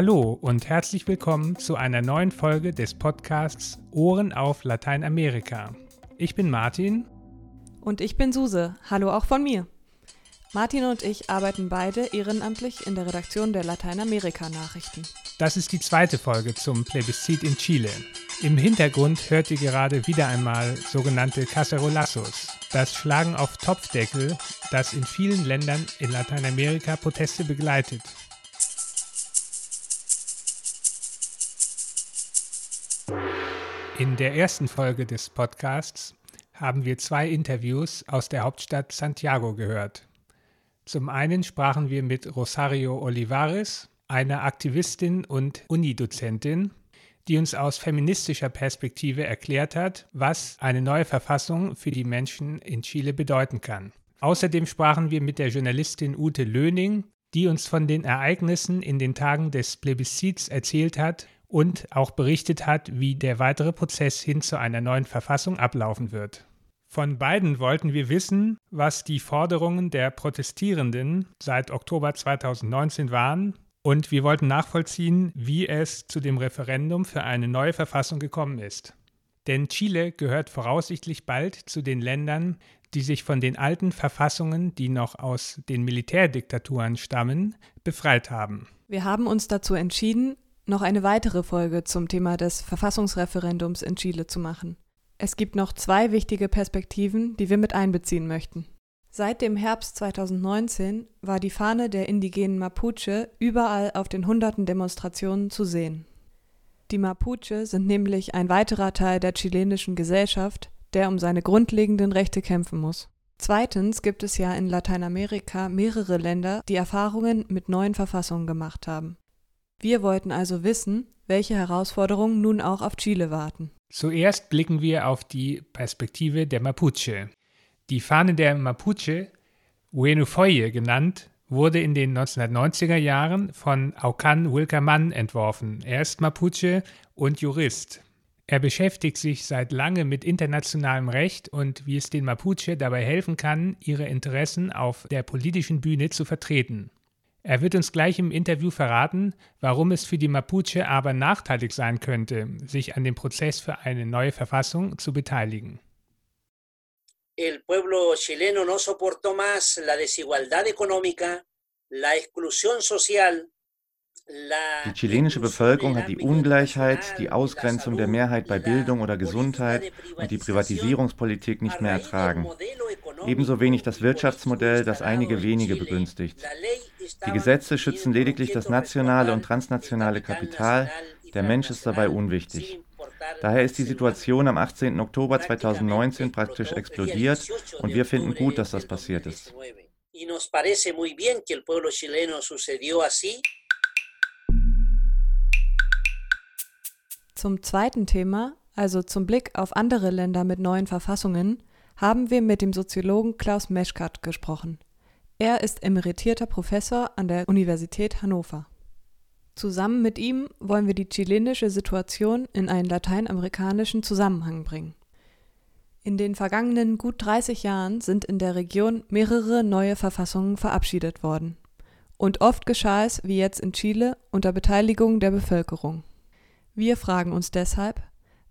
Hallo und herzlich willkommen zu einer neuen Folge des Podcasts Ohren auf Lateinamerika. Ich bin Martin. Und ich bin Suse. Hallo auch von mir. Martin und ich arbeiten beide ehrenamtlich in der Redaktion der Lateinamerika-Nachrichten. Das ist die zweite Folge zum Plebiszit in Chile. Im Hintergrund hört ihr gerade wieder einmal sogenannte Cacerolazos, das Schlagen auf Topfdeckel, das in vielen Ländern in Lateinamerika Proteste begleitet. In der ersten Folge des Podcasts haben wir zwei Interviews aus der Hauptstadt Santiago gehört. Zum einen sprachen wir mit Rosario Olivares, einer Aktivistin und Unidozentin, die uns aus feministischer Perspektive erklärt hat, was eine neue Verfassung für die Menschen in Chile bedeuten kann. Außerdem sprachen wir mit der Journalistin Ute Löning, die uns von den Ereignissen in den Tagen des Plebiszits erzählt hat und auch berichtet hat, wie der weitere Prozess hin zu einer neuen Verfassung ablaufen wird. Von beiden wollten wir wissen, was die Forderungen der Protestierenden seit Oktober 2019 waren und wir wollten nachvollziehen, wie es zu dem Referendum für eine neue Verfassung gekommen ist. Denn Chile gehört voraussichtlich bald zu den Ländern, die sich von den alten Verfassungen, die noch aus den Militärdiktaturen stammen, befreit haben. Wir haben uns dazu entschieden, noch eine weitere Folge zum Thema des Verfassungsreferendums in Chile zu machen. Es gibt noch zwei wichtige Perspektiven, die wir mit einbeziehen möchten. Seit dem Herbst 2019 war die Fahne der indigenen Mapuche überall auf den hunderten Demonstrationen zu sehen. Die Mapuche sind nämlich ein weiterer Teil der chilenischen Gesellschaft, der um seine grundlegenden Rechte kämpfen muss. Zweitens gibt es ja in Lateinamerika mehrere Länder, die Erfahrungen mit neuen Verfassungen gemacht haben. Wir wollten also wissen, welche Herausforderungen nun auch auf Chile warten. Zuerst blicken wir auf die Perspektive der Mapuche. Die Fahne der Mapuche, Uenufoye genannt, wurde in den 1990er Jahren von Aucan Wilkermann entworfen. Er ist Mapuche und Jurist. Er beschäftigt sich seit langem mit internationalem Recht und wie es den Mapuche dabei helfen kann, ihre Interessen auf der politischen Bühne zu vertreten. Er wird uns gleich im Interview verraten, warum es für die Mapuche aber nachteilig sein könnte, sich an dem Prozess für eine neue Verfassung zu beteiligen. El pueblo chileno no soportó más la desigualdad económica, la exclusión social, die chilenische Bevölkerung hat die Ungleichheit, die Ausgrenzung der Mehrheit bei Bildung oder Gesundheit und die Privatisierungspolitik nicht mehr ertragen. Ebenso wenig das Wirtschaftsmodell, das einige wenige begünstigt. Die Gesetze schützen lediglich das nationale und transnationale Kapital, der Mensch ist dabei unwichtig. Daher ist die Situation am 18. Oktober 2019 praktisch explodiert und wir finden gut, dass das passiert ist. Zum zweiten Thema, also zum Blick auf andere Länder mit neuen Verfassungen, haben wir mit dem Soziologen Klaus Meschkat gesprochen. Er ist emeritierter Professor an der Universität Hannover. Zusammen mit ihm wollen wir die chilenische Situation in einen lateinamerikanischen Zusammenhang bringen. In den vergangenen gut 30 Jahren sind in der Region mehrere neue Verfassungen verabschiedet worden. Und oft geschah es, wie jetzt in Chile, unter Beteiligung der Bevölkerung. Wir fragen uns deshalb,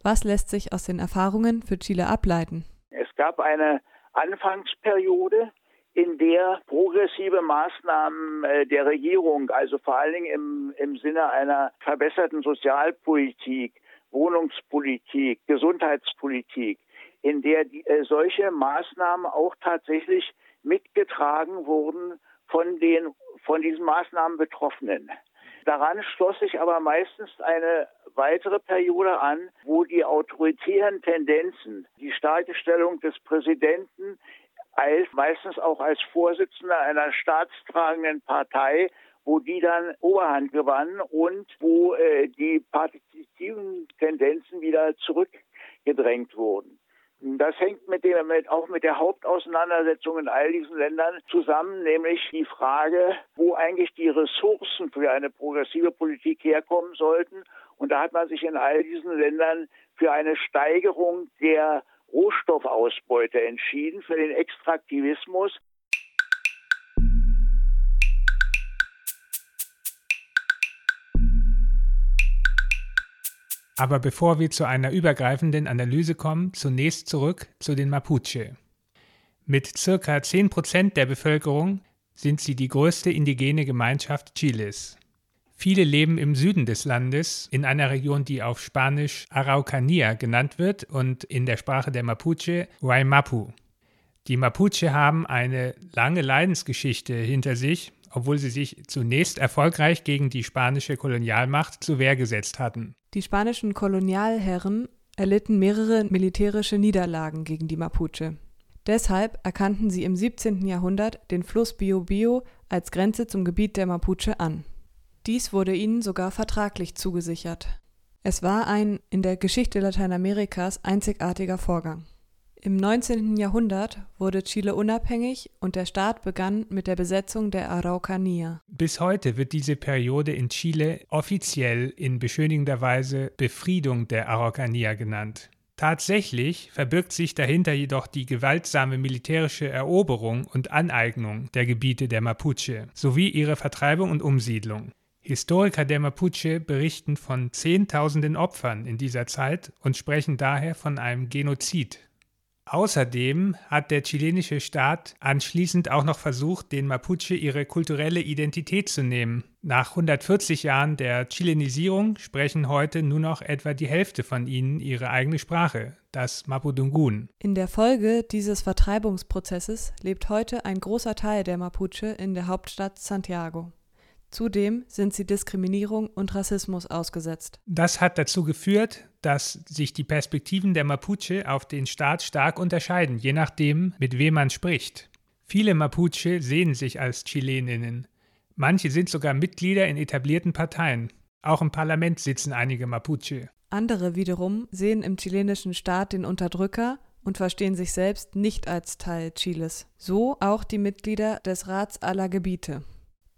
was lässt sich aus den Erfahrungen für Chile ableiten? Es gab eine Anfangsperiode, in der progressive Maßnahmen äh, der Regierung, also vor allen Dingen im, im Sinne einer verbesserten Sozialpolitik, Wohnungspolitik, Gesundheitspolitik, in der die, äh, solche Maßnahmen auch tatsächlich mitgetragen wurden von den von diesen Maßnahmen Betroffenen. Daran schloss sich aber meistens eine weitere Periode an, wo die autoritären Tendenzen, die starke Stellung des Präsidenten, als meistens auch als Vorsitzender einer staatstragenden Partei, wo die dann Oberhand gewannen und wo äh, die partizipativen Tendenzen wieder zurückgedrängt wurden. Das hängt mit dem, mit, auch mit der Hauptauseinandersetzung in all diesen Ländern zusammen, nämlich die Frage, wo eigentlich die Ressourcen für eine progressive Politik herkommen sollten. Und da hat man sich in all diesen Ländern für eine Steigerung der Rohstoffausbeute entschieden, für den Extraktivismus. Aber bevor wir zu einer übergreifenden Analyse kommen, zunächst zurück zu den Mapuche. Mit circa 10% der Bevölkerung sind sie die größte indigene Gemeinschaft Chiles. Viele leben im Süden des Landes, in einer Region, die auf Spanisch Araucanía genannt wird und in der Sprache der Mapuche Waimapu. Die Mapuche haben eine lange Leidensgeschichte hinter sich, obwohl sie sich zunächst erfolgreich gegen die spanische Kolonialmacht zur Wehr gesetzt hatten. Die spanischen Kolonialherren erlitten mehrere militärische Niederlagen gegen die Mapuche. Deshalb erkannten sie im 17. Jahrhundert den Fluss Biobío als Grenze zum Gebiet der Mapuche an. Dies wurde ihnen sogar vertraglich zugesichert. Es war ein in der Geschichte Lateinamerikas einzigartiger Vorgang. Im 19. Jahrhundert wurde Chile unabhängig und der Staat begann mit der Besetzung der Araucanía. Bis heute wird diese Periode in Chile offiziell in beschönigender Weise Befriedung der Araucanía genannt. Tatsächlich verbirgt sich dahinter jedoch die gewaltsame militärische Eroberung und Aneignung der Gebiete der Mapuche sowie ihre Vertreibung und Umsiedlung. Historiker der Mapuche berichten von Zehntausenden Opfern in dieser Zeit und sprechen daher von einem Genozid. Außerdem hat der chilenische Staat anschließend auch noch versucht, den Mapuche ihre kulturelle Identität zu nehmen. Nach 140 Jahren der Chilenisierung sprechen heute nur noch etwa die Hälfte von ihnen ihre eigene Sprache, das Mapudungun. In der Folge dieses Vertreibungsprozesses lebt heute ein großer Teil der Mapuche in der Hauptstadt Santiago. Zudem sind sie Diskriminierung und Rassismus ausgesetzt. Das hat dazu geführt, dass sich die Perspektiven der Mapuche auf den Staat stark unterscheiden, je nachdem, mit wem man spricht. Viele Mapuche sehen sich als Chileninnen. Manche sind sogar Mitglieder in etablierten Parteien. Auch im Parlament sitzen einige Mapuche. Andere wiederum sehen im chilenischen Staat den Unterdrücker und verstehen sich selbst nicht als Teil Chiles. So auch die Mitglieder des Rats aller Gebiete.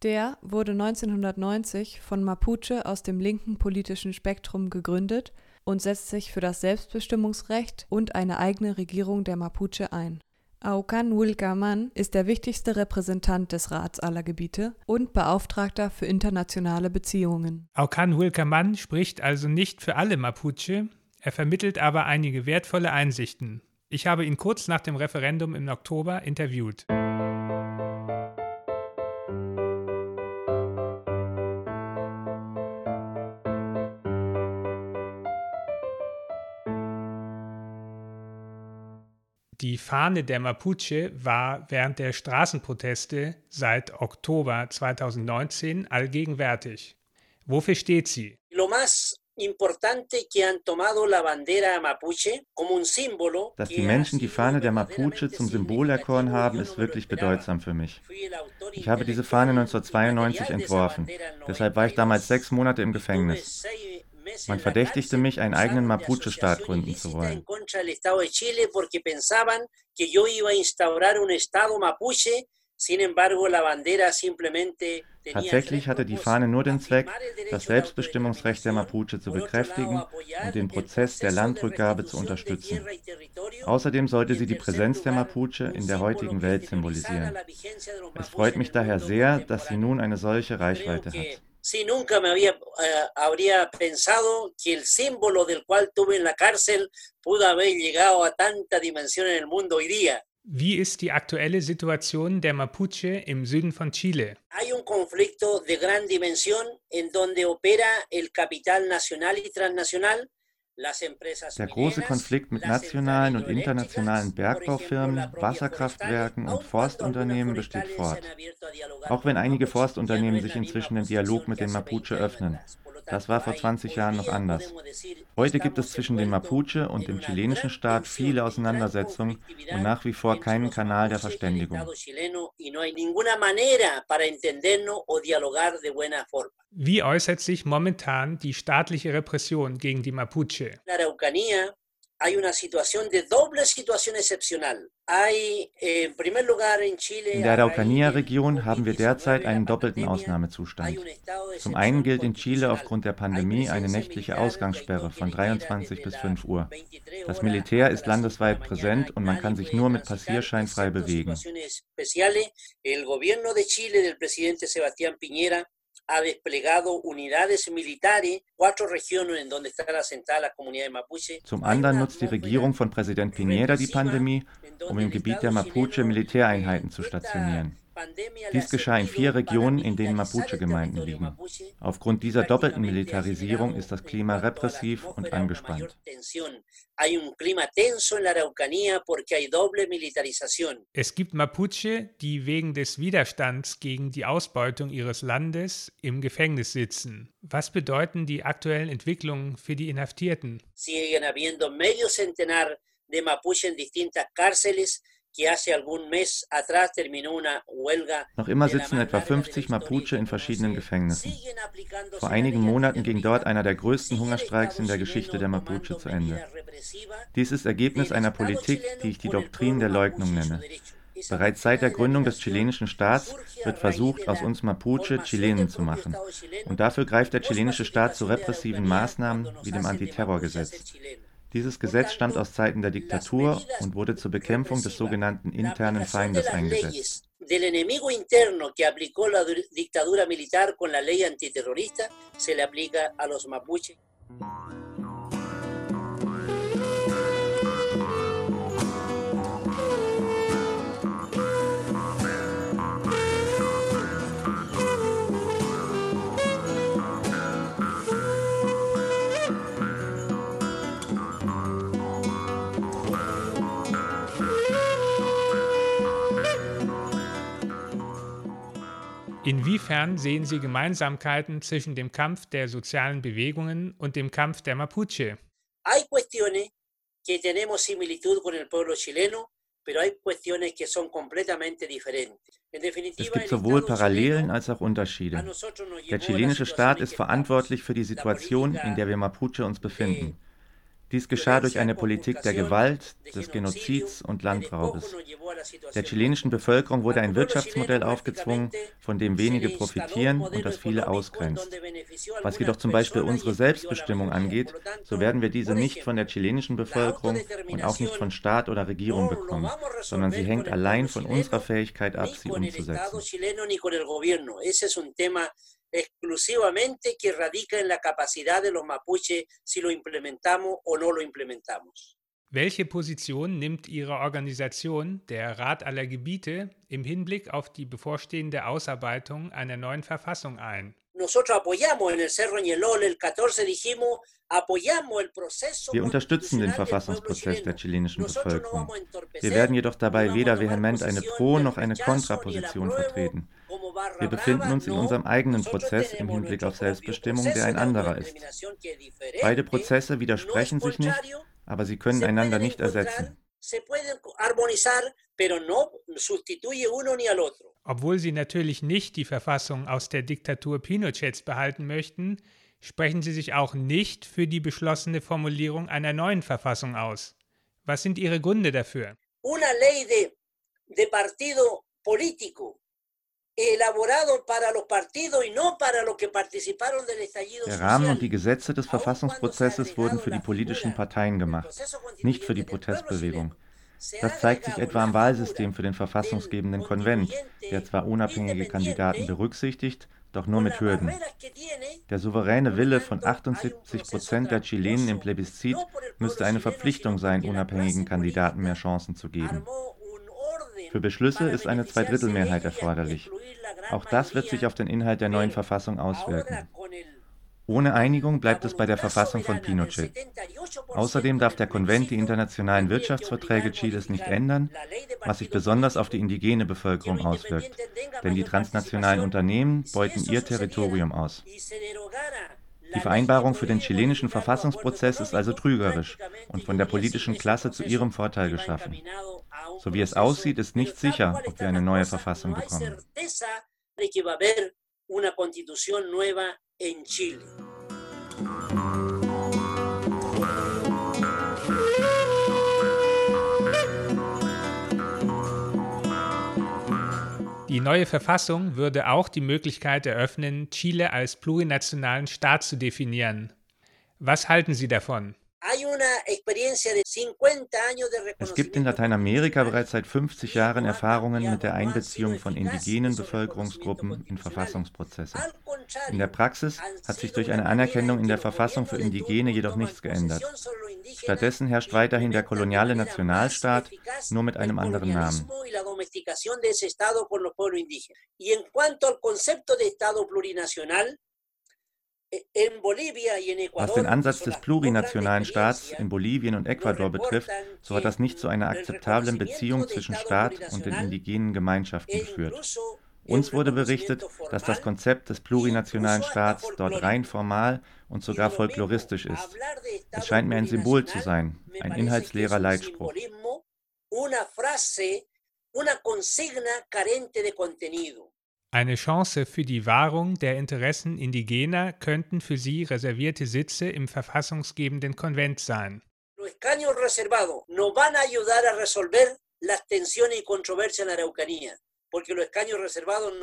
Der wurde 1990 von Mapuche aus dem linken politischen Spektrum gegründet und setzt sich für das Selbstbestimmungsrecht und eine eigene Regierung der Mapuche ein. Aucan Wilcaman ist der wichtigste Repräsentant des Rats aller Gebiete und Beauftragter für internationale Beziehungen. Aucan Wilcaman spricht also nicht für alle Mapuche, er vermittelt aber einige wertvolle Einsichten. Ich habe ihn kurz nach dem Referendum im Oktober interviewt. Fahne der Mapuche war während der Straßenproteste seit Oktober 2019 allgegenwärtig. Wofür steht sie? Dass die Menschen die Fahne der Mapuche zum Symbol erkoren haben, ist wirklich bedeutsam für mich. Ich habe diese Fahne 1992 entworfen. Deshalb war ich damals sechs Monate im Gefängnis. Man verdächtigte mich, einen eigenen Mapuche-Staat gründen zu wollen. Tatsächlich hatte die Fahne nur den Zweck, das Selbstbestimmungsrecht der Mapuche zu bekräftigen und den Prozess der Landrückgabe zu unterstützen. Außerdem sollte sie die Präsenz der Mapuche in der heutigen Welt symbolisieren. Es freut mich daher sehr, dass sie nun eine solche Reichweite hat. Si nunca me había, eh, habría pensado que el símbolo del cual tuve en la cárcel pudo haber llegado a tanta dimensión en el mundo hoy día. Wie ist die aktuelle Situation der Mapuche im Süden von Chile? Hay un conflicto de gran dimensión en donde opera el capital nacional y transnacional Der große Konflikt mit nationalen und internationalen Bergbaufirmen, Wasserkraftwerken und Forstunternehmen besteht fort. Auch wenn einige Forstunternehmen sich inzwischen den Dialog mit den Mapuche öffnen. Das war vor 20 Jahren noch anders. Heute gibt es zwischen den Mapuche und dem chilenischen Staat viele Auseinandersetzungen und nach wie vor keinen Kanal der Verständigung. Wie äußert sich momentan die staatliche Repression gegen die Mapuche? Hay una situación de doble situación excepcional. Eh, in der Araucanía-Region haben wir derzeit einen doppelten Ausnahmezustand. Zum einen gilt in Chile aufgrund der Pandemie eine nächtliche Ausgangssperre von 23 bis 5 Uhr. Das Militär ist landesweit präsent und man kann sich nur mit Passierschein frei bewegen. De ha desplegado unidades militares, cuatro regiones en donde están asentadas las comunidades mapuche. Zum anderen nutzt die Regierung von Präsident Piñera die Pandemie, um im Gebiet der Mapuche Militäreinheiten zu stationieren. Dies geschah in vier Regionen, in denen Mapuche-Gemeinden liegen. Aufgrund dieser doppelten Militarisierung ist das Klima repressiv und angespannt. Es gibt Mapuche, die wegen des Widerstands gegen die Ausbeutung ihres Landes im Gefängnis sitzen. Was bedeuten die aktuellen Entwicklungen für die Inhaftierten? Siguen habiendo medio centenar de Mapuche en distintas cárceles noch immer sitzen etwa 50 Mapuche in verschiedenen Gefängnissen. Vor einigen Monaten ging dort einer der größten Hungerstreiks in der Geschichte der Mapuche zu Ende. Dies ist Ergebnis einer Politik, die ich die Doktrin der Leugnung nenne. Bereits seit der Gründung des chilenischen Staats wird versucht, aus uns Mapuche Chilenen zu machen. Und dafür greift der chilenische Staat zu repressiven Maßnahmen wie dem Antiterrorgesetz. Dieses Gesetz stammt aus Zeiten der Diktatur und wurde zur Bekämpfung des sogenannten internen Feindes eingesetzt. del enemigo interno que aplicó la dictadura militar con la ley antiterrorista se le aplica a los mapuches. Inwiefern sehen Sie Gemeinsamkeiten zwischen dem Kampf der sozialen Bewegungen und dem Kampf der Mapuche? Hay cuestiones que tenemos similitud con el pueblo chileno. Es gibt sowohl Parallelen als auch Unterschiede. Der chilenische Staat ist verantwortlich für die Situation, in der wir Mapuche uns befinden. Dies geschah durch eine Politik der Gewalt, des Genozids und Landraubes. Der chilenischen Bevölkerung wurde ein Wirtschaftsmodell aufgezwungen, von dem wenige profitieren und das viele ausgrenzt. Was jedoch zum Beispiel unsere Selbstbestimmung angeht, so werden wir diese nicht von der chilenischen Bevölkerung und auch nicht von Staat oder Regierung bekommen, sondern sie hängt allein von unserer Fähigkeit ab, sie umzusetzen exclusivamente que radica en la capacidad de los mapuches si lo implementamos o no lo implementamos. Welche Position nimmt Ihre Organisation, der Rat aller Gebiete, im Hinblick auf die bevorstehende Ausarbeitung einer neuen Verfassung ein? Wir unterstützen den Verfassungsprozess der chilenischen Bevölkerung. Wir werden jedoch dabei weder vehement eine Pro- noch eine Kontraposition vertreten. Wir befinden uns in unserem eigenen Prozess im Hinblick auf Selbstbestimmung, der ein anderer ist. Beide Prozesse widersprechen sich nicht, aber sie können einander nicht ersetzen. Obwohl sie natürlich nicht die Verfassung aus der Diktatur Pinochets behalten möchten, sprechen sie sich auch nicht für die beschlossene Formulierung einer neuen Verfassung aus. Was sind Ihre Gründe dafür? Una ley de, de partido político der Rahmen und die Gesetze des Verfassungsprozesses wurden für die politischen Parteien gemacht, nicht für die Protestbewegung. Das zeigt sich etwa am Wahlsystem für den verfassungsgebenden Konvent, der zwar unabhängige Kandidaten berücksichtigt, doch nur mit Hürden. Der souveräne Wille von 78 Prozent der Chilenen im Plebiszit müsste eine Verpflichtung sein, unabhängigen Kandidaten mehr Chancen zu geben. Für Beschlüsse ist eine Zweidrittelmehrheit erforderlich. Auch das wird sich auf den Inhalt der neuen Verfassung auswirken. Ohne Einigung bleibt es bei der Verfassung von Pinochet. Außerdem darf der Konvent die internationalen Wirtschaftsverträge Chiles nicht ändern, was sich besonders auf die indigene Bevölkerung auswirkt, denn die transnationalen Unternehmen beuten ihr Territorium aus. Die Vereinbarung für den chilenischen Verfassungsprozess ist also trügerisch und von der politischen Klasse zu ihrem Vorteil geschaffen. So wie es aussieht, ist nicht sicher, ob wir eine neue Verfassung bekommen. Die neue Verfassung würde auch die Möglichkeit eröffnen, Chile als plurinationalen Staat zu definieren. Was halten Sie davon? Es gibt in Lateinamerika bereits seit 50 Jahren Erfahrungen mit der Einbeziehung von indigenen Bevölkerungsgruppen in Verfassungsprozesse. In der Praxis hat sich durch eine Anerkennung in der Verfassung für Indigene jedoch nichts geändert. Stattdessen herrscht weiterhin der koloniale Nationalstaat, nur mit einem anderen Namen. Was den Ansatz des plurinationalen Staats in Bolivien und Ecuador betrifft, so hat das nicht zu einer akzeptablen Beziehung zwischen Staat und den indigenen Gemeinschaften geführt. Uns wurde berichtet, dass das Konzept des plurinationalen Staats dort rein formal und sogar folkloristisch ist. Es scheint mir ein Symbol zu sein, ein inhaltsleerer Leitspruch. Eine Chance für die Wahrung der Interessen Indigener könnten für sie reservierte Sitze im verfassungsgebenden Konvent sein.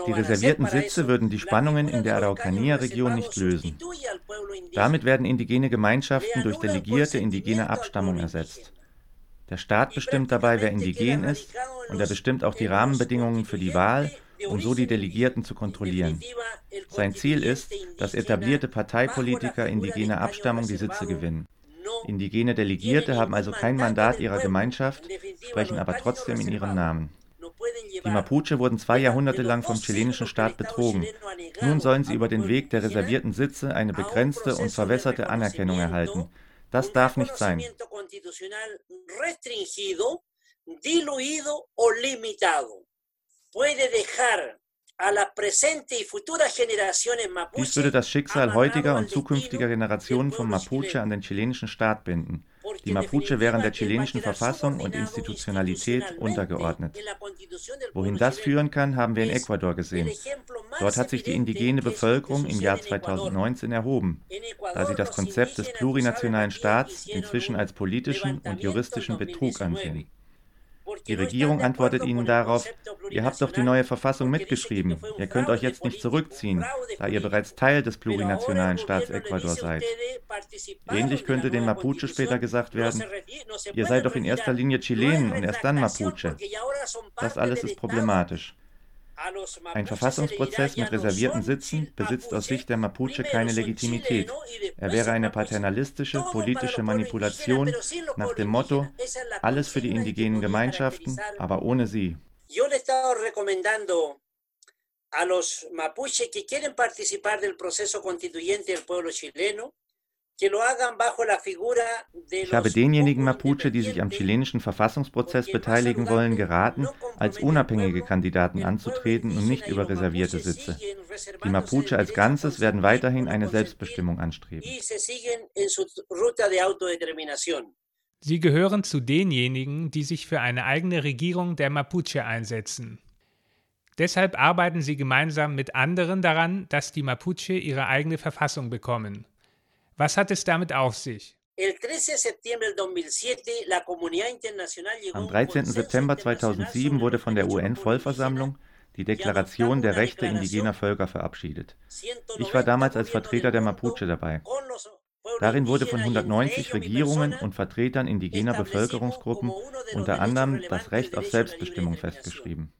Die reservierten Sitze würden die Spannungen in der Araucanía-Region nicht lösen. Damit werden indigene Gemeinschaften durch delegierte indigene Abstammung ersetzt. Der Staat bestimmt dabei, wer indigen ist, und er bestimmt auch die Rahmenbedingungen für die Wahl, um so die Delegierten zu kontrollieren. Sein Ziel ist, dass etablierte Parteipolitiker indigener Abstammung die Sitze gewinnen. Indigene Delegierte haben also kein Mandat ihrer Gemeinschaft, sprechen aber trotzdem in ihrem Namen. Die Mapuche wurden zwei Jahrhunderte lang vom chilenischen Staat betrogen. Nun sollen sie über den Weg der reservierten Sitze eine begrenzte und verwässerte Anerkennung erhalten. Das darf nicht sein. Dies würde das Schicksal heutiger und zukünftiger Generationen von Mapuche an den chilenischen Staat binden. Die Mapuche wären der chilenischen Verfassung und Institutionalität untergeordnet. Wohin das führen kann, haben wir in Ecuador gesehen. Dort hat sich die indigene Bevölkerung im Jahr 2019 erhoben, da sie das Konzept des plurinationalen Staats inzwischen als politischen und juristischen Betrug ansehen. Die Regierung antwortet ihnen darauf, ihr habt doch die neue Verfassung mitgeschrieben, ihr könnt euch jetzt nicht zurückziehen, da ihr bereits Teil des plurinationalen Staats Ecuador seid. Ähnlich könnte den Mapuche später gesagt werden, ihr seid doch in erster Linie Chilenen und erst dann Mapuche. Das alles ist problematisch. Ein Verfassungsprozess mit reservierten Sitzen besitzt aus Sicht der Mapuche keine Legitimität. Er wäre eine paternalistische politische Manipulation nach dem Motto, alles für die indigenen Gemeinschaften, aber ohne sie. a los mapuches que quieren participar del proceso constituyente del pueblo chileno ich habe denjenigen Mapuche, die sich am chilenischen Verfassungsprozess beteiligen wollen, geraten, als unabhängige Kandidaten anzutreten und nicht über reservierte Sitze. Die Mapuche als Ganzes werden weiterhin eine Selbstbestimmung anstreben. Sie gehören zu denjenigen, die sich für eine eigene Regierung der Mapuche einsetzen. Deshalb arbeiten sie gemeinsam mit anderen daran, dass die Mapuche ihre eigene Verfassung bekommen. Was hat es damit auf sich? Am 13. September 2007 wurde von der UN-Vollversammlung die Deklaration der Rechte indigener Völker verabschiedet. Ich war damals als Vertreter der Mapuche dabei. Darin wurde von 190 Regierungen und Vertretern indigener Bevölkerungsgruppen unter anderem das Recht auf Selbstbestimmung festgeschrieben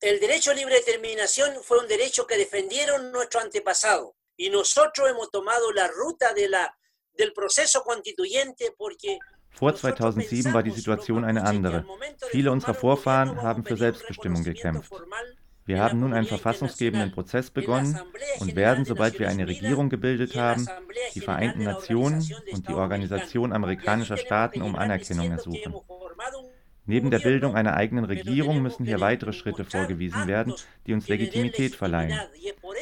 El derecho a libre determinación fue un derecho que defendieron nuestros antepasados y nosotros hemos tomado la ruta de la, del proceso constituyente porque Vor 2007 war die Situation eine andere. Viele unserer Vorfahren haben für Selbstbestimmung gekämpft. Wir haben nun einen verfassungsgebenden Prozess begonnen und werden, sobald wir eine Regierung gebildet haben, die Vereinten Nationen und die Organisation amerikanischer Staaten um Anerkennung ersuchen. Neben der Bildung einer eigenen Regierung müssen hier weitere Schritte vorgewiesen werden, die uns Legitimität verleihen.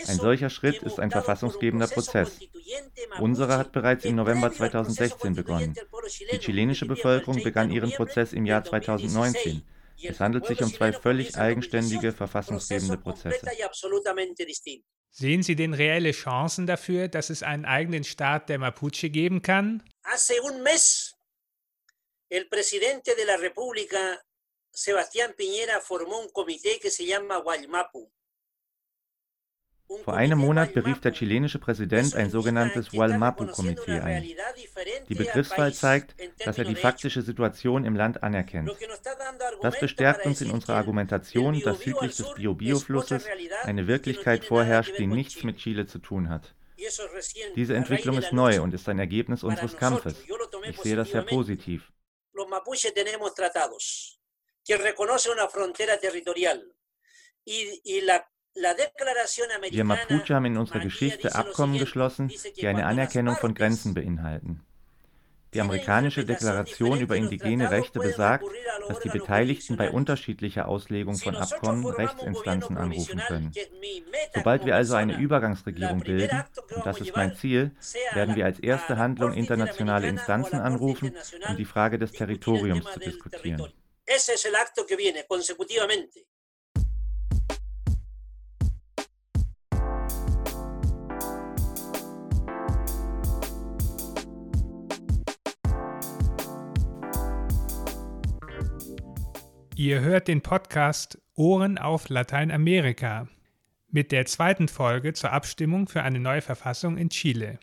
Ein solcher Schritt ist ein verfassungsgebender Prozess. Unserer hat bereits im November 2016 begonnen. Die chilenische Bevölkerung begann ihren Prozess im Jahr 2019. Es handelt sich um zwei völlig eigenständige verfassungsgebende Prozesse. Sehen Sie denn reelle Chancen dafür, dass es einen eigenen Staat der Mapuche geben kann? El presidente de la República, Sebastián Piñera, formó un comité que se llama Guaymapu. Vor einem Monat berief der chilenische Präsident ein sogenanntes Walmapu-Komitee ein. Die Begriffswahl zeigt, dass er die faktische Situation im Land anerkennt. Das bestärkt uns in unserer Argumentation, dass südlich des Biobio-Flusses eine Wirklichkeit vorherrscht, die nichts mit Chile zu tun hat. Diese Entwicklung ist neu und ist ein Ergebnis unseres Kampfes. Ich sehe das sehr positiv. Que reconoce una frontera territorial y, y la wir Mapuche haben in unserer Geschichte Abkommen geschlossen, die eine Anerkennung von Grenzen beinhalten. Die amerikanische Deklaration über indigene Rechte besagt, dass die Beteiligten bei unterschiedlicher Auslegung von Abkommen Rechtsinstanzen anrufen können. Sobald wir also eine Übergangsregierung bilden, und das ist mein Ziel, werden wir als erste Handlung internationale Instanzen anrufen, um die Frage des Territoriums zu diskutieren. Ese es el acto que viene consecutivamente. Ihr hört den Podcast Ohren auf Lateinamerika mit der zweiten Folge zur Abstimmung für eine neue Verfassung in Chile.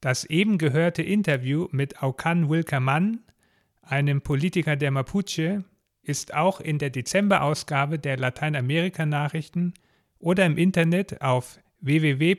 Das eben gehörte Interview mit Aucan Wilkermann, einem Politiker der Mapuche, ist auch in der Dezemberausgabe der Lateinamerika-Nachrichten oder im Internet auf www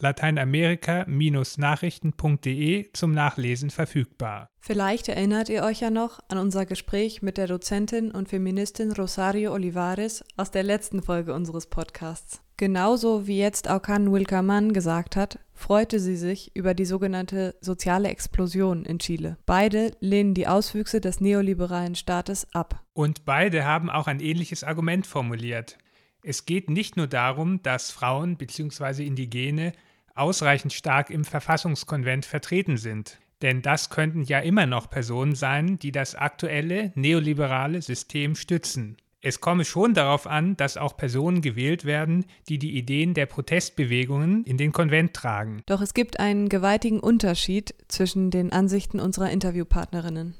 lateinamerika-nachrichten.de zum Nachlesen verfügbar. Vielleicht erinnert ihr euch ja noch an unser Gespräch mit der Dozentin und Feministin Rosario Olivares aus der letzten Folge unseres Podcasts. Genauso wie jetzt Aucan Wilkermann gesagt hat, freute sie sich über die sogenannte soziale Explosion in Chile. Beide lehnen die Auswüchse des neoliberalen Staates ab. Und beide haben auch ein ähnliches Argument formuliert. Es geht nicht nur darum, dass Frauen bzw. Indigene ausreichend stark im Verfassungskonvent vertreten sind. Denn das könnten ja immer noch Personen sein, die das aktuelle neoliberale System stützen. Es komme schon darauf an, dass auch Personen gewählt werden, die die Ideen der Protestbewegungen in den Konvent tragen. Doch es gibt einen gewaltigen Unterschied zwischen den Ansichten unserer Interviewpartnerinnen.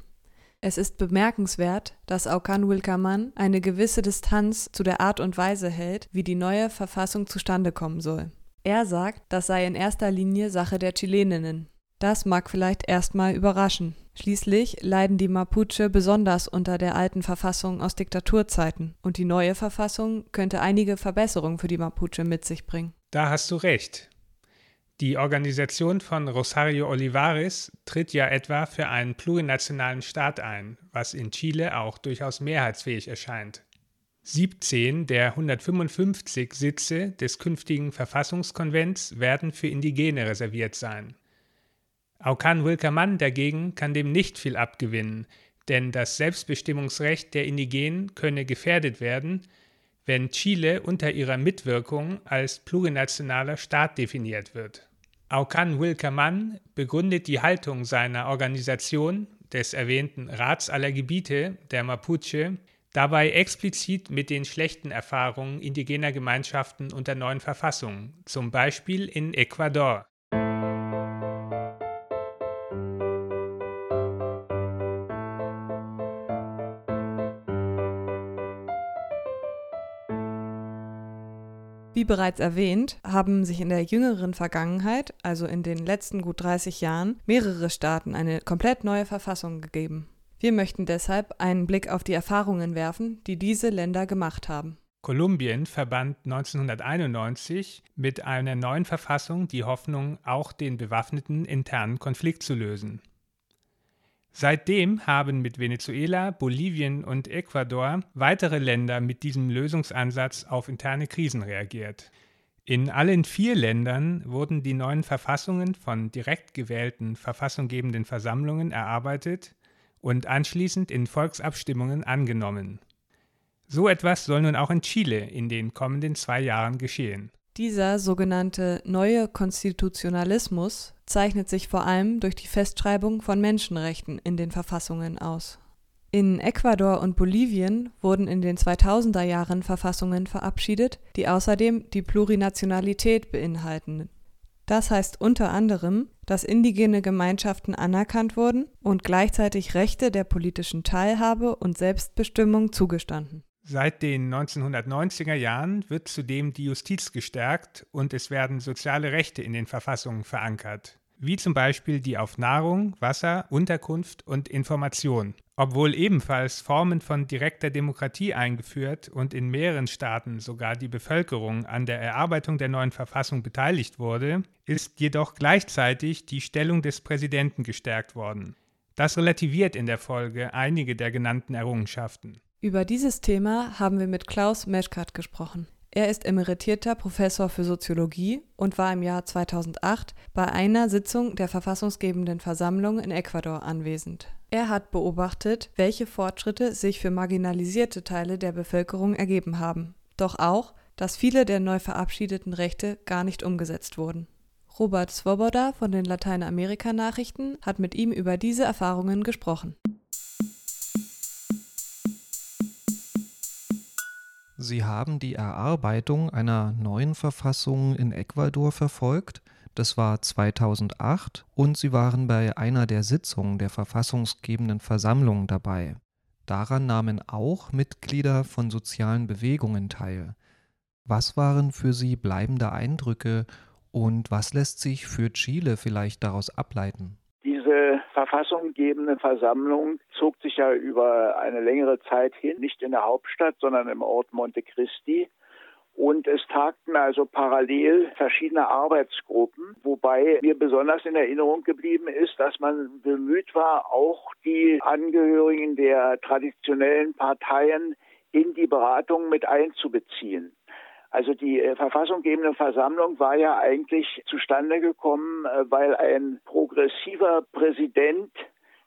Es ist bemerkenswert, dass Aucan Wilkermann eine gewisse Distanz zu der Art und Weise hält, wie die neue Verfassung zustande kommen soll. Er sagt, das sei in erster Linie Sache der Chileninnen. Das mag vielleicht erstmal überraschen. Schließlich leiden die Mapuche besonders unter der alten Verfassung aus Diktaturzeiten und die neue Verfassung könnte einige Verbesserungen für die Mapuche mit sich bringen. Da hast du recht. Die Organisation von Rosario Olivares tritt ja etwa für einen plurinationalen Staat ein, was in Chile auch durchaus mehrheitsfähig erscheint. 17 der 155 Sitze des künftigen Verfassungskonvents werden für Indigene reserviert sein. Aukan Wilkermann dagegen kann dem nicht viel abgewinnen, denn das Selbstbestimmungsrecht der Indigenen könne gefährdet werden, wenn Chile unter ihrer Mitwirkung als plurinationaler Staat definiert wird. Aukan Wilkermann begründet die Haltung seiner Organisation, des erwähnten Rats aller Gebiete der Mapuche, dabei explizit mit den schlechten Erfahrungen indigener Gemeinschaften unter neuen Verfassungen, zum Beispiel in Ecuador. Wie bereits erwähnt, haben sich in der jüngeren Vergangenheit, also in den letzten gut 30 Jahren, mehrere Staaten eine komplett neue Verfassung gegeben. Wir möchten deshalb einen Blick auf die Erfahrungen werfen, die diese Länder gemacht haben. Kolumbien verband 1991 mit einer neuen Verfassung die Hoffnung, auch den bewaffneten internen Konflikt zu lösen. Seitdem haben mit Venezuela, Bolivien und Ecuador weitere Länder mit diesem Lösungsansatz auf interne Krisen reagiert. In allen vier Ländern wurden die neuen Verfassungen von direkt gewählten verfassunggebenden Versammlungen erarbeitet und anschließend in Volksabstimmungen angenommen. So etwas soll nun auch in Chile in den kommenden zwei Jahren geschehen. Dieser sogenannte neue Konstitutionalismus zeichnet sich vor allem durch die Festschreibung von Menschenrechten in den Verfassungen aus. In Ecuador und Bolivien wurden in den 2000er Jahren Verfassungen verabschiedet, die außerdem die Plurinationalität beinhalten das heißt unter anderem, dass indigene Gemeinschaften anerkannt wurden und gleichzeitig Rechte der politischen Teilhabe und Selbstbestimmung zugestanden. Seit den 1990er Jahren wird zudem die Justiz gestärkt und es werden soziale Rechte in den Verfassungen verankert, wie zum Beispiel die auf Nahrung, Wasser, Unterkunft und Information. Obwohl ebenfalls Formen von direkter Demokratie eingeführt und in mehreren Staaten sogar die Bevölkerung an der Erarbeitung der neuen Verfassung beteiligt wurde, ist jedoch gleichzeitig die Stellung des Präsidenten gestärkt worden. Das relativiert in der Folge einige der genannten Errungenschaften. Über dieses Thema haben wir mit Klaus Meschkat gesprochen. Er ist emeritierter Professor für Soziologie und war im Jahr 2008 bei einer Sitzung der verfassungsgebenden Versammlung in Ecuador anwesend. Er hat beobachtet, welche Fortschritte sich für marginalisierte Teile der Bevölkerung ergeben haben, doch auch, dass viele der neu verabschiedeten Rechte gar nicht umgesetzt wurden. Robert Swoboda von den Lateinamerika-Nachrichten hat mit ihm über diese Erfahrungen gesprochen. Sie haben die Erarbeitung einer neuen Verfassung in Ecuador verfolgt. Das war 2008 und Sie waren bei einer der Sitzungen der verfassungsgebenden Versammlung dabei. Daran nahmen auch Mitglieder von sozialen Bewegungen teil. Was waren für Sie bleibende Eindrücke und was lässt sich für Chile vielleicht daraus ableiten? Diese verfassunggebende Versammlung zog sich ja über eine längere Zeit hin, nicht in der Hauptstadt, sondern im Ort Monte Cristi. Und es tagten also parallel verschiedene Arbeitsgruppen, wobei mir besonders in Erinnerung geblieben ist, dass man bemüht war, auch die Angehörigen der traditionellen Parteien in die Beratungen mit einzubeziehen. Also die äh, verfassunggebende Versammlung war ja eigentlich zustande gekommen, äh, weil ein progressiver Präsident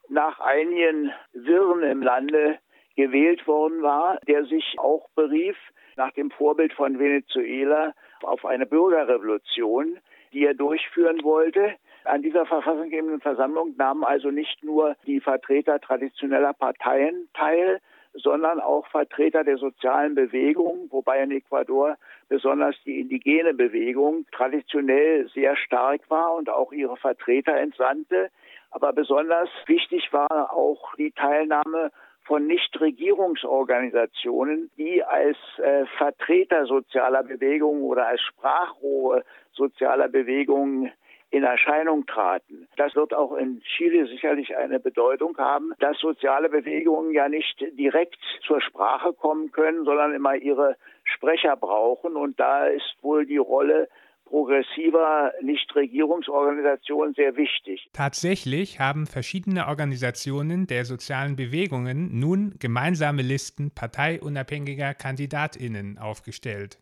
nach einigen Wirren im Lande gewählt worden war, der sich auch berief, nach dem Vorbild von Venezuela, auf eine Bürgerrevolution, die er durchführen wollte. An dieser verfassunggebenden Versammlung nahmen also nicht nur die Vertreter traditioneller Parteien teil, sondern auch Vertreter der sozialen Bewegung, wobei in Ecuador besonders die indigene Bewegung traditionell sehr stark war und auch ihre Vertreter entsandte. Aber besonders wichtig war auch die Teilnahme von Nichtregierungsorganisationen, die als äh, Vertreter sozialer Bewegungen oder als Sprachrohre sozialer Bewegungen in Erscheinung traten. Das wird auch in Chile sicherlich eine Bedeutung haben, dass soziale Bewegungen ja nicht direkt zur Sprache kommen können, sondern immer ihre Sprecher brauchen. Und da ist wohl die Rolle progressiver Nichtregierungsorganisationen sehr wichtig. Tatsächlich haben verschiedene Organisationen der sozialen Bewegungen nun gemeinsame Listen parteiunabhängiger Kandidatinnen aufgestellt.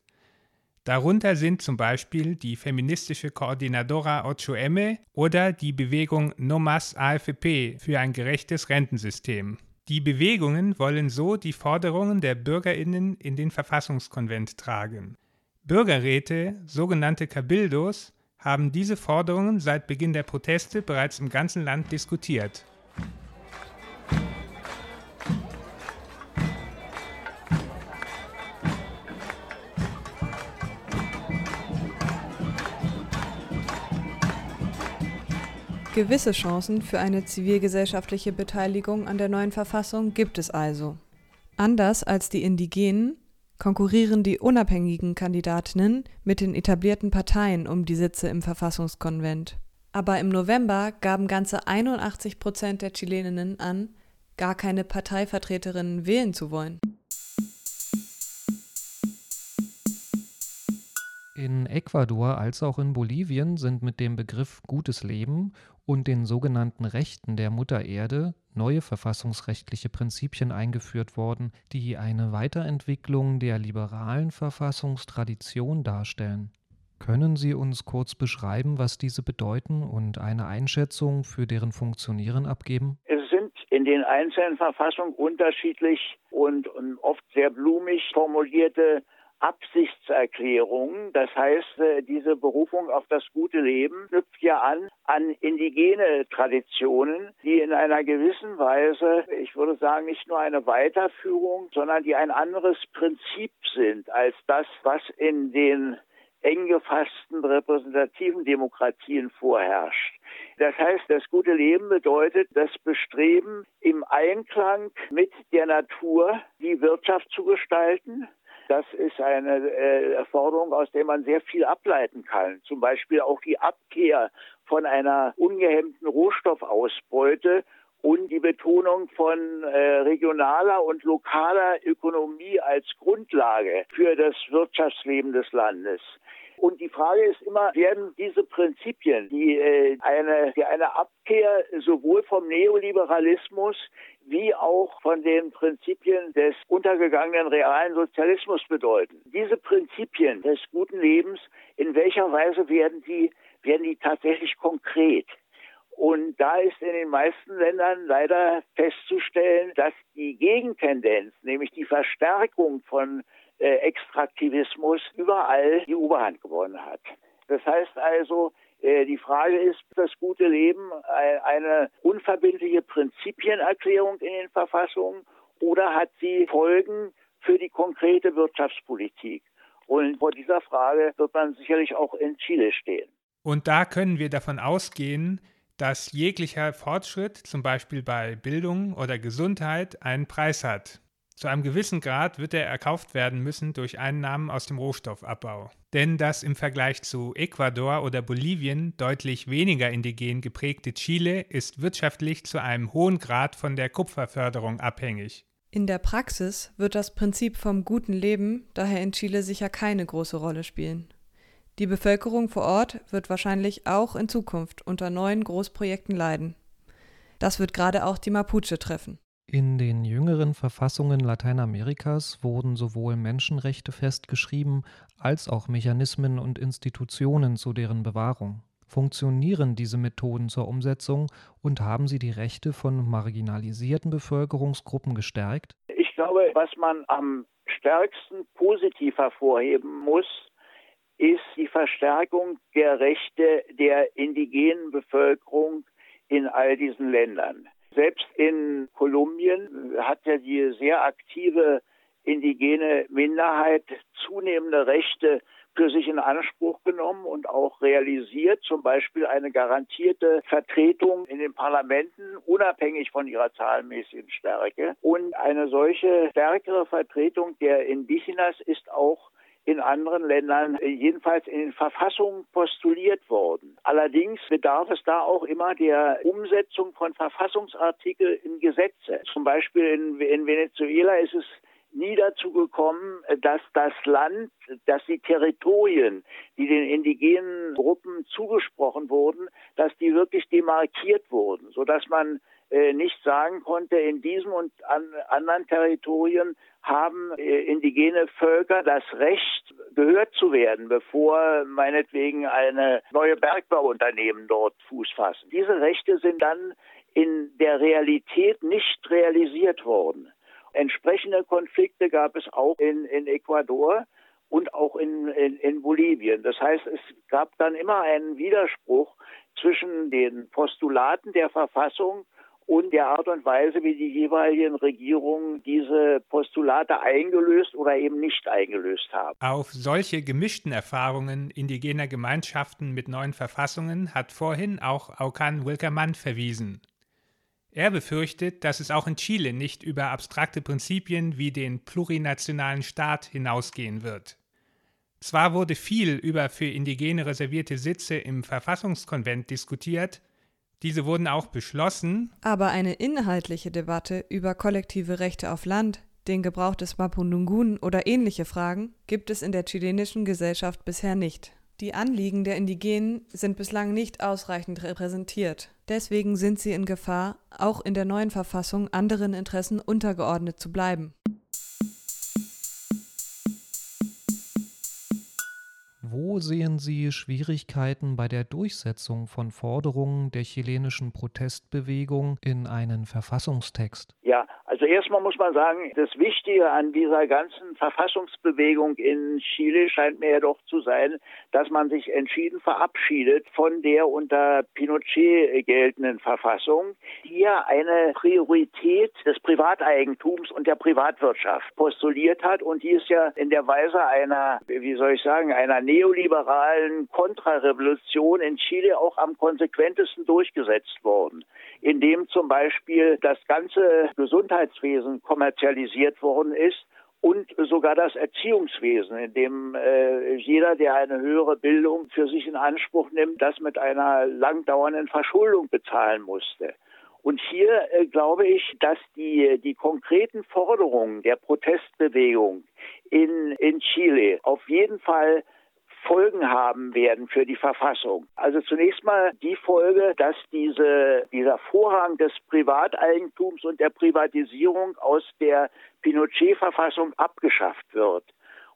Darunter sind zum Beispiel die feministische Koordinadora 8M oder die Bewegung No Más AFP für ein gerechtes Rentensystem. Die Bewegungen wollen so die Forderungen der Bürgerinnen in den Verfassungskonvent tragen. Bürgerräte, sogenannte Cabildos, haben diese Forderungen seit Beginn der Proteste bereits im ganzen Land diskutiert. Gewisse Chancen für eine zivilgesellschaftliche Beteiligung an der neuen Verfassung gibt es also. Anders als die Indigenen konkurrieren die unabhängigen Kandidatinnen mit den etablierten Parteien um die Sitze im Verfassungskonvent. Aber im November gaben ganze 81 Prozent der Chileninnen an, gar keine Parteivertreterinnen wählen zu wollen. In Ecuador als auch in Bolivien sind mit dem Begriff gutes Leben und den sogenannten Rechten der Mutter Erde neue verfassungsrechtliche Prinzipien eingeführt worden, die eine Weiterentwicklung der liberalen Verfassungstradition darstellen. Können Sie uns kurz beschreiben, was diese bedeuten und eine Einschätzung für deren Funktionieren abgeben? Es sind in den einzelnen Verfassungen unterschiedlich und oft sehr blumig formulierte Absichtserklärung. Das heißt, äh, diese Berufung auf das gute Leben knüpft ja an an indigene Traditionen, die in einer gewissen Weise, ich würde sagen, nicht nur eine Weiterführung, sondern die ein anderes Prinzip sind als das, was in den eng gefassten repräsentativen Demokratien vorherrscht. Das heißt, das gute Leben bedeutet das Bestreben, im Einklang mit der Natur die Wirtschaft zu gestalten. Das ist eine äh, Forderung, aus der man sehr viel ableiten kann. Zum Beispiel auch die Abkehr von einer ungehemmten Rohstoffausbeute und die Betonung von äh, regionaler und lokaler Ökonomie als Grundlage für das Wirtschaftsleben des Landes. Und die Frage ist immer, werden diese Prinzipien, die äh, eine, die eine Abkehr sowohl vom Neoliberalismus wie auch von den Prinzipien des untergegangenen realen Sozialismus bedeuten. Diese Prinzipien des guten Lebens, in welcher Weise werden die, werden die tatsächlich konkret? Und da ist in den meisten Ländern leider festzustellen, dass die Gegentendenz, nämlich die Verstärkung von äh, Extraktivismus, überall die Oberhand gewonnen hat. Das heißt also, die Frage ist, das gute Leben eine unverbindliche Prinzipienerklärung in den Verfassungen oder hat sie Folgen für die konkrete Wirtschaftspolitik? Und vor dieser Frage wird man sicherlich auch in Chile stehen. Und da können wir davon ausgehen, dass jeglicher Fortschritt, zum Beispiel bei Bildung oder Gesundheit, einen Preis hat. Zu einem gewissen Grad wird er erkauft werden müssen durch Einnahmen aus dem Rohstoffabbau. Denn das im Vergleich zu Ecuador oder Bolivien deutlich weniger indigen geprägte Chile ist wirtschaftlich zu einem hohen Grad von der Kupferförderung abhängig. In der Praxis wird das Prinzip vom guten Leben daher in Chile sicher keine große Rolle spielen. Die Bevölkerung vor Ort wird wahrscheinlich auch in Zukunft unter neuen Großprojekten leiden. Das wird gerade auch die Mapuche treffen. In den jüngeren Verfassungen Lateinamerikas wurden sowohl Menschenrechte festgeschrieben als auch Mechanismen und Institutionen zu deren Bewahrung. Funktionieren diese Methoden zur Umsetzung und haben sie die Rechte von marginalisierten Bevölkerungsgruppen gestärkt? Ich glaube, was man am stärksten positiv hervorheben muss, ist die Verstärkung der Rechte der indigenen Bevölkerung in all diesen Ländern. Selbst in Kolumbien hat ja die sehr aktive indigene Minderheit zunehmende Rechte für sich in Anspruch genommen und auch realisiert, zum Beispiel eine garantierte Vertretung in den Parlamenten, unabhängig von ihrer zahlenmäßigen Stärke. Und eine solche stärkere Vertretung der Indigenas ist auch in anderen Ländern äh, jedenfalls in den Verfassungen postuliert worden. Allerdings bedarf es da auch immer der Umsetzung von Verfassungsartikeln in Gesetze. Zum Beispiel in, in Venezuela ist es nie dazu gekommen, dass das Land, dass die Territorien, die den indigenen Gruppen zugesprochen wurden, dass die wirklich demarkiert wurden, sodass man äh, nicht sagen konnte, in diesem und an anderen Territorien haben äh, indigene Völker das Recht, gehört zu werden, bevor meinetwegen eine neue Bergbauunternehmen dort Fuß fassen. Diese Rechte sind dann in der Realität nicht realisiert worden. Entsprechende Konflikte gab es auch in, in Ecuador und auch in, in, in Bolivien. Das heißt, es gab dann immer einen Widerspruch zwischen den Postulaten der Verfassung und der Art und Weise, wie die jeweiligen Regierungen diese Postulate eingelöst oder eben nicht eingelöst haben. Auf solche gemischten Erfahrungen indigener Gemeinschaften mit neuen Verfassungen hat vorhin auch Aukan Wilkermann verwiesen. Er befürchtet, dass es auch in Chile nicht über abstrakte Prinzipien wie den plurinationalen Staat hinausgehen wird. Zwar wurde viel über für Indigene reservierte Sitze im Verfassungskonvent diskutiert, diese wurden auch beschlossen. Aber eine inhaltliche Debatte über kollektive Rechte auf Land, den Gebrauch des Mapudungun oder ähnliche Fragen gibt es in der chilenischen Gesellschaft bisher nicht. Die Anliegen der Indigenen sind bislang nicht ausreichend repräsentiert. Deswegen sind sie in Gefahr, auch in der neuen Verfassung anderen Interessen untergeordnet zu bleiben. Wo sehen Sie Schwierigkeiten bei der Durchsetzung von Forderungen der chilenischen Protestbewegung in einen Verfassungstext? Ja, also erstmal muss man sagen, das Wichtige an dieser ganzen Verfassungsbewegung in Chile scheint mir ja doch zu sein, dass man sich entschieden verabschiedet von der unter Pinochet geltenden Verfassung, die ja eine Priorität des Privateigentums und der Privatwirtschaft postuliert hat und die ist ja in der Weise einer, wie soll ich sagen, einer Neoliberalismus neoliberalen Kontrarevolution in Chile auch am konsequentesten durchgesetzt worden, indem zum Beispiel das ganze Gesundheitswesen kommerzialisiert worden ist und sogar das Erziehungswesen, in dem äh, jeder, der eine höhere Bildung für sich in Anspruch nimmt, das mit einer langdauernden Verschuldung bezahlen musste. Und hier äh, glaube ich, dass die, die konkreten Forderungen der Protestbewegung in, in Chile auf jeden Fall Folgen haben werden für die Verfassung. Also zunächst mal die Folge, dass diese, dieser Vorrang des Privateigentums und der Privatisierung aus der Pinochet-Verfassung abgeschafft wird.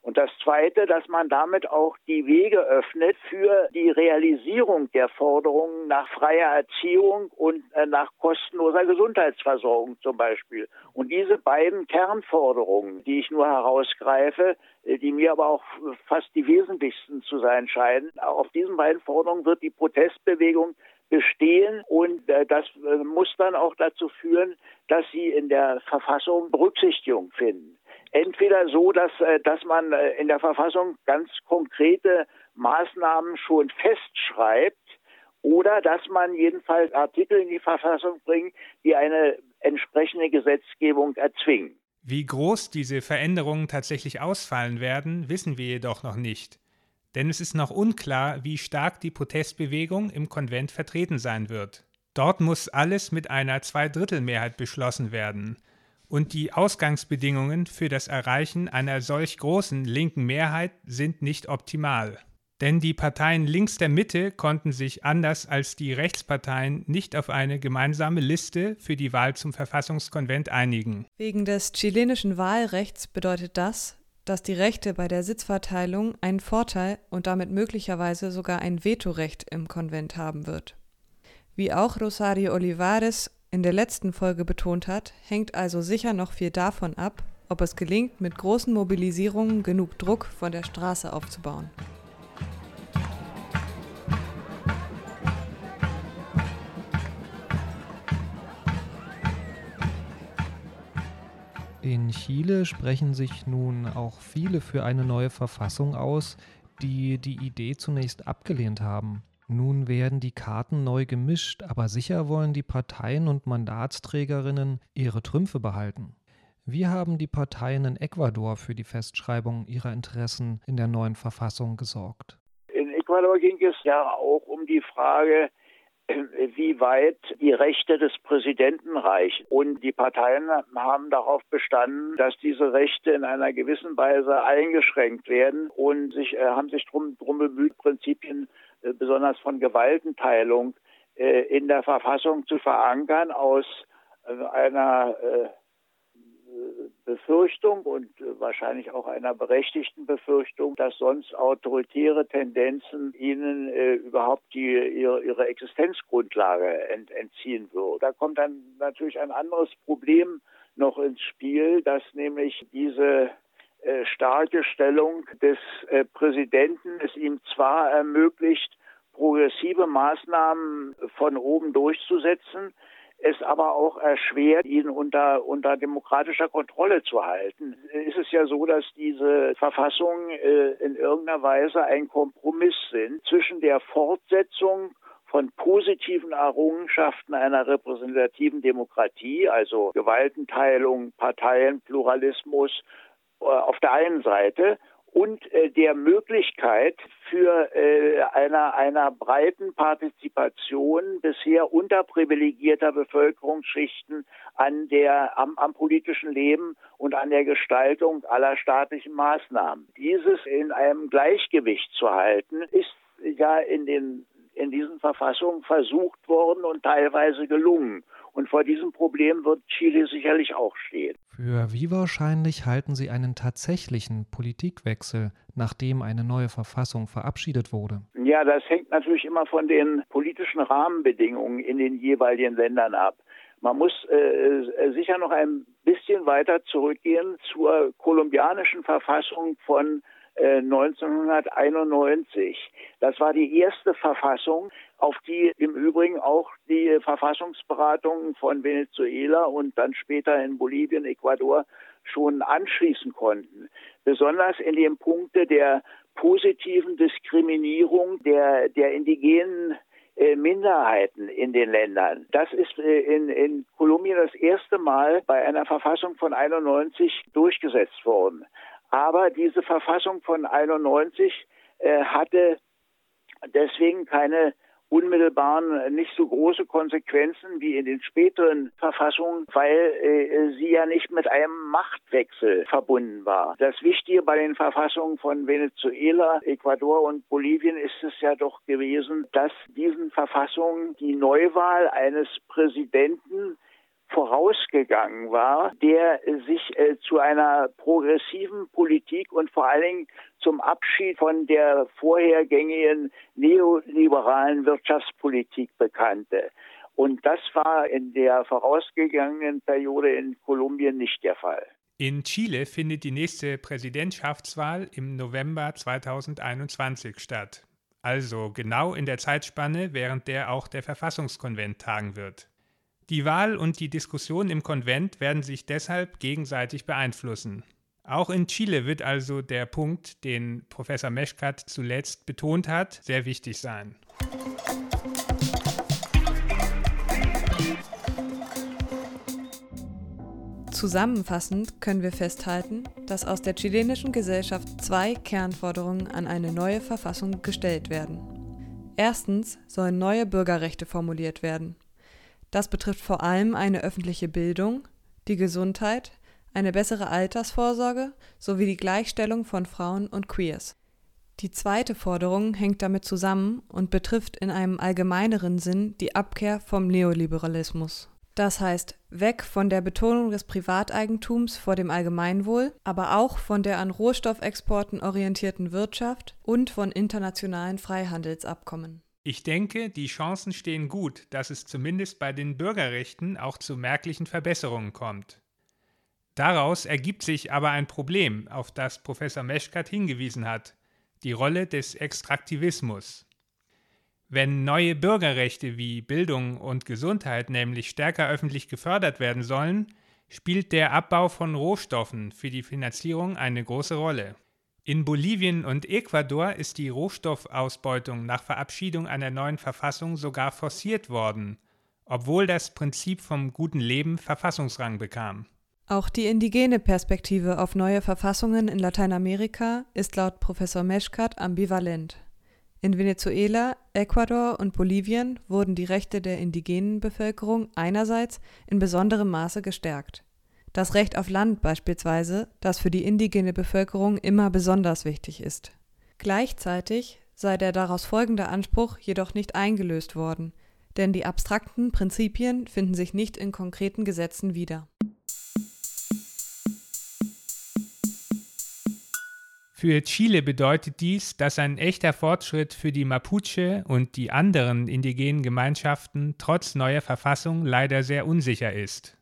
Und das Zweite, dass man damit auch die Wege öffnet für die Realisierung der Forderungen nach freier Erziehung und äh, nach kostenloser Gesundheitsversorgung zum Beispiel. Und diese beiden Kernforderungen, die ich nur herausgreife, äh, die mir aber auch fast die wesentlichsten zu sein scheinen, auf diesen beiden Forderungen wird die Protestbewegung bestehen und äh, das muss dann auch dazu führen, dass sie in der Verfassung Berücksichtigung finden entweder so, dass, äh, dass man äh, in der Verfassung ganz konkrete Maßnahmen schon festschreibt oder dass man jedenfalls Artikel in die Verfassung bringt, die eine entsprechende Gesetzgebung erzwingen. Wie groß diese Veränderungen tatsächlich ausfallen werden, wissen wir jedoch noch nicht. Denn es ist noch unklar, wie stark die Protestbewegung im Konvent vertreten sein wird. Dort muss alles mit einer Zweidrittelmehrheit beschlossen werden und die Ausgangsbedingungen für das Erreichen einer solch großen linken Mehrheit sind nicht optimal. Denn die Parteien links der Mitte konnten sich anders als die Rechtsparteien nicht auf eine gemeinsame Liste für die Wahl zum Verfassungskonvent einigen. Wegen des chilenischen Wahlrechts bedeutet das, dass die Rechte bei der Sitzverteilung einen Vorteil und damit möglicherweise sogar ein Vetorecht im Konvent haben wird. Wie auch Rosario Olivares in der letzten Folge betont hat, hängt also sicher noch viel davon ab, ob es gelingt, mit großen Mobilisierungen genug Druck von der Straße aufzubauen. In Chile sprechen sich nun auch viele für eine neue Verfassung aus, die die Idee zunächst abgelehnt haben. Nun werden die Karten neu gemischt, aber sicher wollen die Parteien und Mandatsträgerinnen ihre Trümpfe behalten. Wie haben die Parteien in Ecuador für die Festschreibung ihrer Interessen in der neuen Verfassung gesorgt? In Ecuador ging es ja auch um die Frage, wie weit die Rechte des Präsidenten reichen. Und die Parteien haben darauf bestanden, dass diese Rechte in einer gewissen Weise eingeschränkt werden und sich, äh, haben sich darum bemüht, Prinzipien äh, besonders von Gewaltenteilung äh, in der Verfassung zu verankern aus äh, einer Befürchtung und wahrscheinlich auch einer berechtigten Befürchtung, dass sonst autoritäre Tendenzen ihnen äh, überhaupt die, ihre, ihre Existenzgrundlage ent, entziehen würden. Da kommt dann natürlich ein anderes Problem noch ins Spiel, dass nämlich diese äh, starke Stellung des äh, Präsidenten es ihm zwar ermöglicht, progressive Maßnahmen von oben durchzusetzen, es aber auch erschwert, ihn unter, unter demokratischer Kontrolle zu halten. Ist es ja so, dass diese Verfassungen äh, in irgendeiner Weise ein Kompromiss sind zwischen der Fortsetzung von positiven Errungenschaften einer repräsentativen Demokratie, also Gewaltenteilung, Parteienpluralismus, auf der einen Seite und äh, der Möglichkeit für äh, einer, einer breiten Partizipation bisher unterprivilegierter Bevölkerungsschichten an der, am, am politischen Leben und an der Gestaltung aller staatlichen Maßnahmen. Dieses in einem Gleichgewicht zu halten, ist ja in den in diesen Verfassungen versucht worden und teilweise gelungen. Und vor diesem Problem wird Chile sicherlich auch stehen. Für wie wahrscheinlich halten Sie einen tatsächlichen Politikwechsel, nachdem eine neue Verfassung verabschiedet wurde? Ja, das hängt natürlich immer von den politischen Rahmenbedingungen in den jeweiligen Ländern ab. Man muss äh, sicher noch ein bisschen weiter zurückgehen zur kolumbianischen Verfassung von 1991. Äh, das war die erste Verfassung, auf die im Übrigen auch die Verfassungsberatungen von Venezuela und dann später in Bolivien, Ecuador schon anschließen konnten. Besonders in den Punkte der positiven Diskriminierung der, der indigenen äh, Minderheiten in den Ländern. Das ist äh, in, in Kolumbien das erste Mal bei einer Verfassung von 91 durchgesetzt worden. Aber diese Verfassung von 91 äh, hatte deswegen keine unmittelbaren nicht so große Konsequenzen wie in den späteren Verfassungen, weil äh, sie ja nicht mit einem Machtwechsel verbunden war. Das Wichtige bei den Verfassungen von Venezuela, Ecuador und Bolivien ist es ja doch gewesen, dass diesen Verfassungen die Neuwahl eines Präsidenten vorausgegangen war, der sich äh, zu einer progressiven Politik und vor allen Dingen zum Abschied von der vorhergängigen neoliberalen Wirtschaftspolitik bekannte. Und das war in der vorausgegangenen Periode in Kolumbien nicht der Fall. In Chile findet die nächste Präsidentschaftswahl im November 2021 statt. Also genau in der Zeitspanne, während der auch der Verfassungskonvent tagen wird. Die Wahl und die Diskussion im Konvent werden sich deshalb gegenseitig beeinflussen. Auch in Chile wird also der Punkt, den Professor Meschkat zuletzt betont hat, sehr wichtig sein. Zusammenfassend können wir festhalten, dass aus der chilenischen Gesellschaft zwei Kernforderungen an eine neue Verfassung gestellt werden. Erstens sollen neue Bürgerrechte formuliert werden. Das betrifft vor allem eine öffentliche Bildung, die Gesundheit, eine bessere Altersvorsorge sowie die Gleichstellung von Frauen und Queers. Die zweite Forderung hängt damit zusammen und betrifft in einem allgemeineren Sinn die Abkehr vom Neoliberalismus. Das heißt, weg von der Betonung des Privateigentums vor dem Allgemeinwohl, aber auch von der an Rohstoffexporten orientierten Wirtschaft und von internationalen Freihandelsabkommen. Ich denke, die Chancen stehen gut, dass es zumindest bei den Bürgerrechten auch zu merklichen Verbesserungen kommt. Daraus ergibt sich aber ein Problem, auf das Professor Meschkat hingewiesen hat, die Rolle des Extraktivismus. Wenn neue Bürgerrechte wie Bildung und Gesundheit nämlich stärker öffentlich gefördert werden sollen, spielt der Abbau von Rohstoffen für die Finanzierung eine große Rolle. In Bolivien und Ecuador ist die Rohstoffausbeutung nach Verabschiedung einer neuen Verfassung sogar forciert worden, obwohl das Prinzip vom guten Leben Verfassungsrang bekam. Auch die indigene Perspektive auf neue Verfassungen in Lateinamerika ist laut Professor Meschkat ambivalent. In Venezuela, Ecuador und Bolivien wurden die Rechte der indigenen Bevölkerung einerseits in besonderem Maße gestärkt. Das Recht auf Land beispielsweise, das für die indigene Bevölkerung immer besonders wichtig ist. Gleichzeitig sei der daraus folgende Anspruch jedoch nicht eingelöst worden, denn die abstrakten Prinzipien finden sich nicht in konkreten Gesetzen wieder. Für Chile bedeutet dies, dass ein echter Fortschritt für die Mapuche und die anderen indigenen Gemeinschaften trotz neuer Verfassung leider sehr unsicher ist.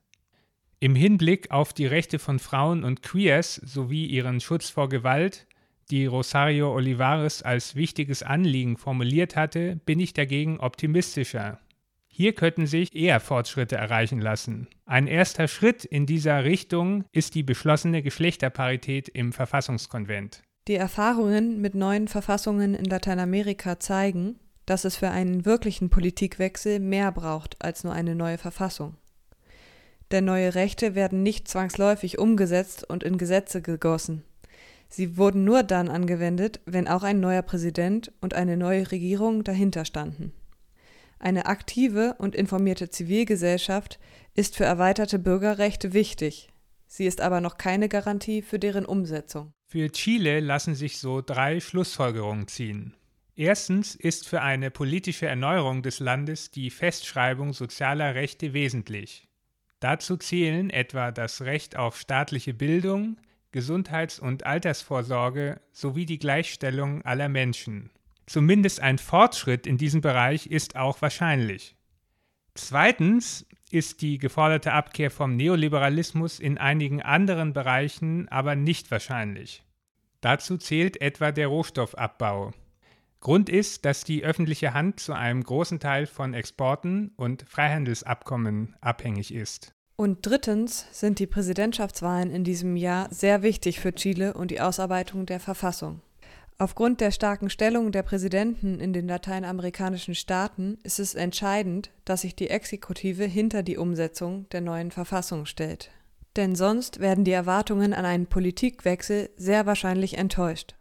Im Hinblick auf die Rechte von Frauen und Queers sowie ihren Schutz vor Gewalt, die Rosario Olivares als wichtiges Anliegen formuliert hatte, bin ich dagegen optimistischer. Hier könnten sich eher Fortschritte erreichen lassen. Ein erster Schritt in dieser Richtung ist die beschlossene Geschlechterparität im Verfassungskonvent. Die Erfahrungen mit neuen Verfassungen in Lateinamerika zeigen, dass es für einen wirklichen Politikwechsel mehr braucht als nur eine neue Verfassung denn neue Rechte werden nicht zwangsläufig umgesetzt und in Gesetze gegossen. Sie wurden nur dann angewendet, wenn auch ein neuer Präsident und eine neue Regierung dahinter standen. Eine aktive und informierte Zivilgesellschaft ist für erweiterte Bürgerrechte wichtig. Sie ist aber noch keine Garantie für deren Umsetzung. Für Chile lassen sich so drei Schlussfolgerungen ziehen. Erstens ist für eine politische Erneuerung des Landes die Festschreibung sozialer Rechte wesentlich. Dazu zählen etwa das Recht auf staatliche Bildung, Gesundheits- und Altersvorsorge sowie die Gleichstellung aller Menschen. Zumindest ein Fortschritt in diesem Bereich ist auch wahrscheinlich. Zweitens ist die geforderte Abkehr vom Neoliberalismus in einigen anderen Bereichen aber nicht wahrscheinlich. Dazu zählt etwa der Rohstoffabbau. Grund ist, dass die öffentliche Hand zu einem großen Teil von Exporten und Freihandelsabkommen abhängig ist. Und drittens sind die Präsidentschaftswahlen in diesem Jahr sehr wichtig für Chile und die Ausarbeitung der Verfassung. Aufgrund der starken Stellung der Präsidenten in den lateinamerikanischen Staaten ist es entscheidend, dass sich die Exekutive hinter die Umsetzung der neuen Verfassung stellt. Denn sonst werden die Erwartungen an einen Politikwechsel sehr wahrscheinlich enttäuscht.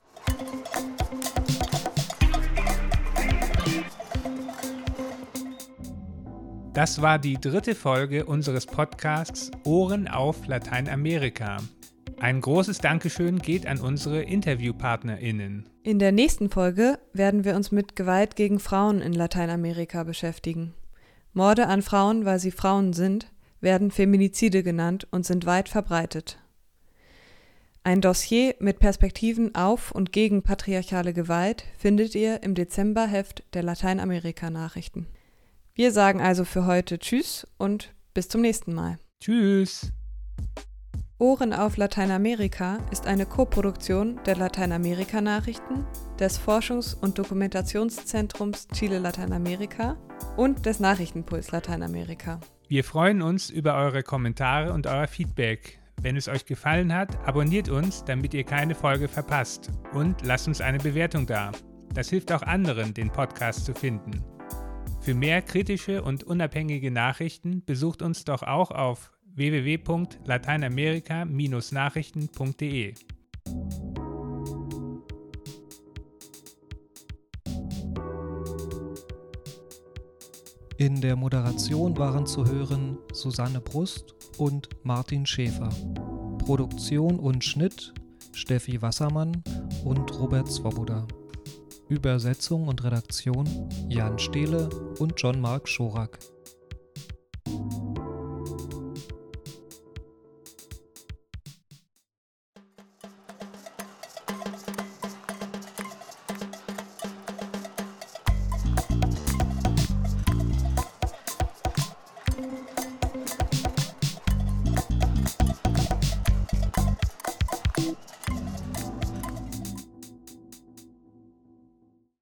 Das war die dritte Folge unseres Podcasts Ohren auf Lateinamerika. Ein großes Dankeschön geht an unsere InterviewpartnerInnen. In der nächsten Folge werden wir uns mit Gewalt gegen Frauen in Lateinamerika beschäftigen. Morde an Frauen, weil sie Frauen sind, werden Feminizide genannt und sind weit verbreitet. Ein Dossier mit Perspektiven auf und gegen patriarchale Gewalt findet ihr im Dezemberheft der Lateinamerika-Nachrichten. Wir sagen also für heute Tschüss und bis zum nächsten Mal. Tschüss. Ohren auf Lateinamerika ist eine Koproduktion der Lateinamerika-Nachrichten, des Forschungs- und Dokumentationszentrums Chile Lateinamerika und des Nachrichtenpuls Lateinamerika. Wir freuen uns über eure Kommentare und euer Feedback. Wenn es euch gefallen hat, abonniert uns, damit ihr keine Folge verpasst und lasst uns eine Bewertung da. Das hilft auch anderen, den Podcast zu finden. Für mehr kritische und unabhängige Nachrichten besucht uns doch auch auf www.lateinamerika-nachrichten.de. In der Moderation waren zu hören Susanne Brust und Martin Schäfer. Produktion und Schnitt Steffi Wassermann und Robert Swoboda. Übersetzung und Redaktion Jan Stehle und John Mark Schorak.